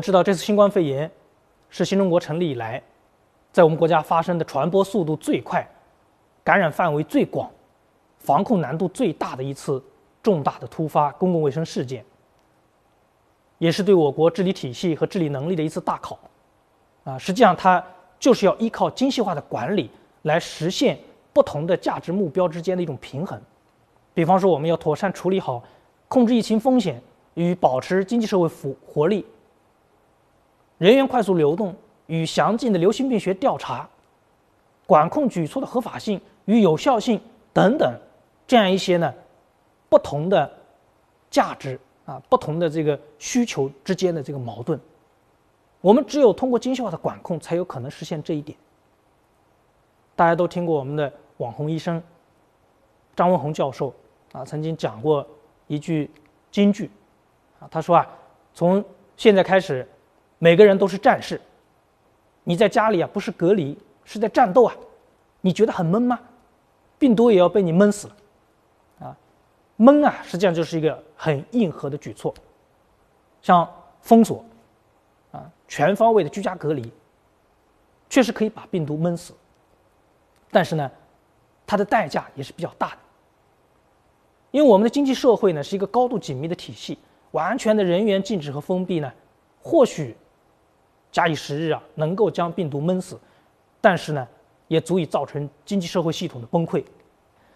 们知道，这次新冠肺炎是新中国成立以来，在我们国家发生的传播速度最快、感染范围最广、防控难度最大的一次重大的突发公共卫生事件，也是对我国治理体系和治理能力的一次大考。啊，实际上它就是要依靠精细化的管理来实现不同的价值目标之间的一种平衡。比方说，我们要妥善处理好控制疫情风险与保持经济社会活活力。人员快速流动与详尽的流行病学调查、管控举措的合法性与有效性等等，这样一些呢不同的价值啊、不同的这个需求之间的这个矛盾，我们只有通过精细化的管控，才有可能实现这一点。大家都听过我们的网红医生张文宏教授啊，曾经讲过一句金句啊，他说啊，从现在开始。每个人都是战士，你在家里啊，不是隔离，是在战斗啊，你觉得很闷吗？病毒也要被你闷死了，啊，闷啊，实际上就是一个很硬核的举措，像封锁，啊，全方位的居家隔离，确实可以把病毒闷死，但是呢，它的代价也是比较大的，因为我们的经济社会呢是一个高度紧密的体系，完全的人员禁止和封闭呢，或许。假以时日啊，能够将病毒闷死，但是呢，也足以造成经济社会系统的崩溃。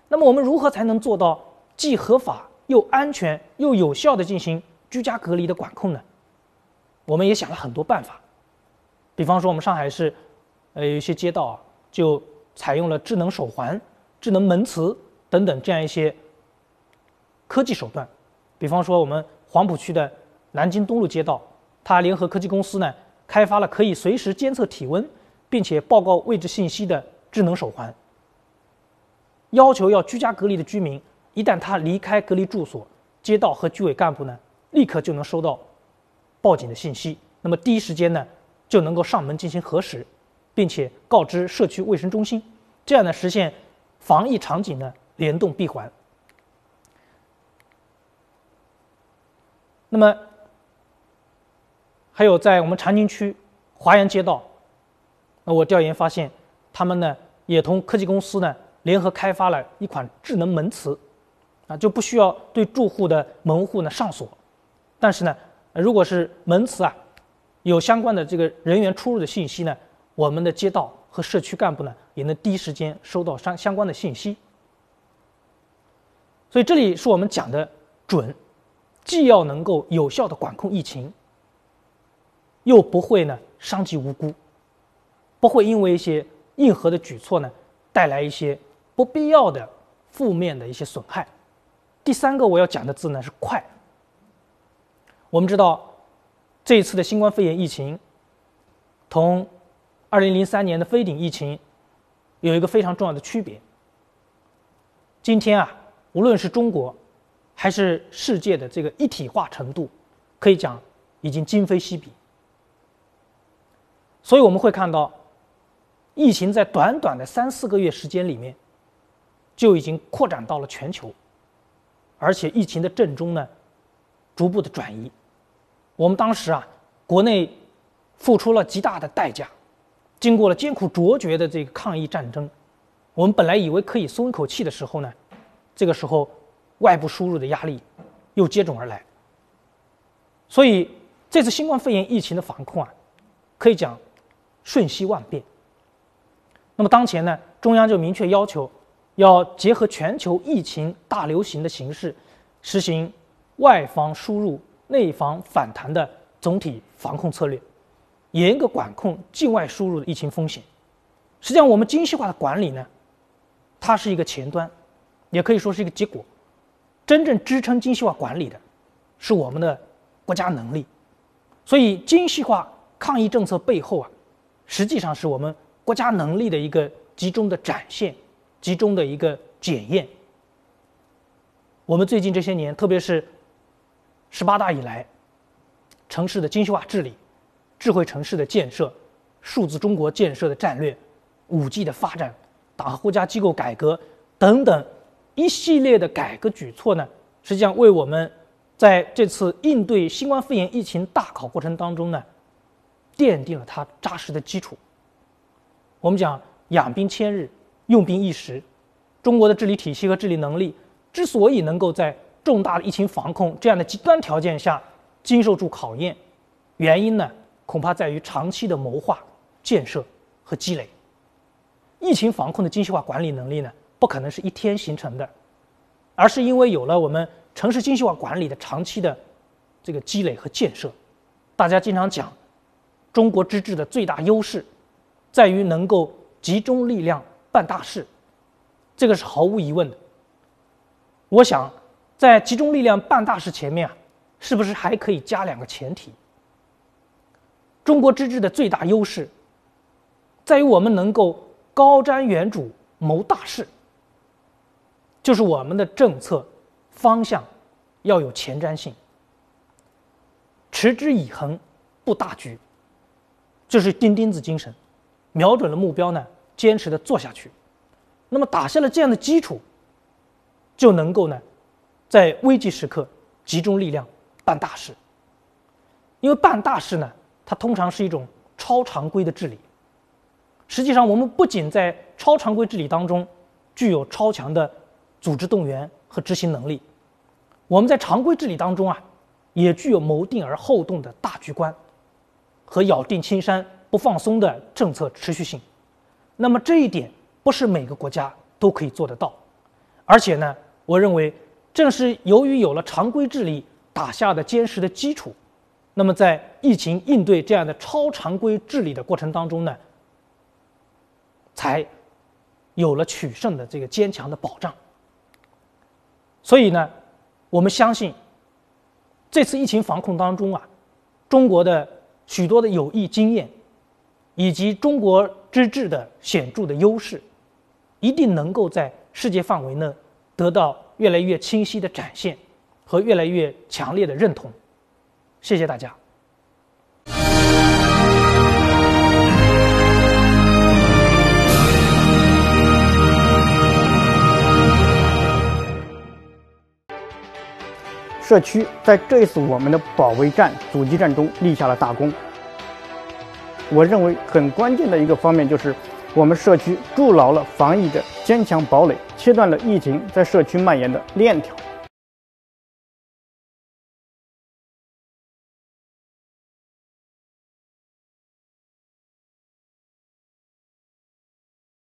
那么，我们如何才能做到既合法又安全又有效的进行居家隔离的管控呢？我们也想了很多办法，比方说，我们上海市，呃，有一些街道啊，就采用了智能手环、智能门磁等等这样一些科技手段。比方说，我们黄浦区的南京东路街道，它联合科技公司呢。开发了可以随时监测体温，并且报告位置信息的智能手环。要求要居家隔离的居民，一旦他离开隔离住所，街道和居委干部呢，立刻就能收到报警的信息，那么第一时间呢，就能够上门进行核实，并且告知社区卫生中心，这样呢，实现防疫场景的联动闭环。那么。还有在我们长宁区华阳街道，那我调研发现，他们呢也同科技公司呢联合开发了一款智能门磁，啊就不需要对住户的门户呢上锁，但是呢，如果是门磁啊有相关的这个人员出入的信息呢，我们的街道和社区干部呢也能第一时间收到相相关的信息。所以这里是我们讲的准，既要能够有效的管控疫情。又不会呢伤及无辜，不会因为一些硬核的举措呢带来一些不必要的负面的一些损害。第三个我要讲的字呢是快。我们知道这一次的新冠肺炎疫情，同二零零三年的非典疫情有一个非常重要的区别。今天啊，无论是中国还是世界的这个一体化程度，可以讲已经今非昔比。所以我们会看到，疫情在短短的三四个月时间里面，就已经扩展到了全球，而且疫情的正中呢，逐步的转移。我们当时啊，国内付出了极大的代价，经过了艰苦卓绝的这个抗疫战争，我们本来以为可以松一口气的时候呢，这个时候外部输入的压力又接踵而来。所以这次新冠肺炎疫情的防控啊，可以讲。瞬息万变。那么当前呢，中央就明确要求，要结合全球疫情大流行的形势，实行外防输入、内防反弹的总体防控策略，严格管控境外输入的疫情风险。实际上，我们精细化的管理呢，它是一个前端，也可以说是一个结果。真正支撑精细化管理的，是我们的国家能力。所以，精细化抗疫政策背后啊。实际上是我们国家能力的一个集中的展现，集中的一个检验。我们最近这些年，特别是十八大以来，城市的精细化治理、智慧城市的建设、数字中国建设的战略、五 G 的发展、党和国家机构改革等等一系列的改革举措呢，实际上为我们在这次应对新冠肺炎疫情大考过程当中呢，奠定了它扎实的基础。我们讲养兵千日，用兵一时，中国的治理体系和治理能力之所以能够在重大的疫情防控这样的极端条件下经受住考验，原因呢，恐怕在于长期的谋划、建设和积累。疫情防控的精细化管理能力呢，不可能是一天形成的，而是因为有了我们城市精细化管理的长期的这个积累和建设。大家经常讲，中国之治的最大优势在于能够集中力量办大事，这个是毫无疑问的。我想，在集中力量办大事前面啊，是不是还可以加两个前提？中国之治的最大优势在于我们能够。高瞻远瞩，谋大事，就是我们的政策方向要有前瞻性，持之以恒，布大局，这是钉钉子精神。瞄准了目标呢，坚持的做下去，那么打下了这样的基础，就能够呢，在危急时刻集中力量办大事。因为办大事呢，它通常是一种超常规的治理。实际上，我们不仅在超常规治理当中具有超强的组织动员和执行能力，我们在常规治理当中啊，也具有谋定而后动的大局观和咬定青山不放松的政策持续性。那么这一点不是每个国家都可以做得到，而且呢，我认为正是由于有了常规治理打下的坚实的基础，那么在疫情应对这样的超常规治理的过程当中呢。才有了取胜的这个坚强的保障。所以呢，我们相信这次疫情防控当中啊，中国的许多的有益经验，以及中国之治的显著的优势，一定能够在世界范围内得到越来越清晰的展现和越来越强烈的认同。谢谢大家。社区在这一次我们的保卫战、阻击战中立下了大功。我认为很关键的一个方面就是，我们社区筑牢了防疫的坚强堡垒，切断了疫情在社区蔓延的链条。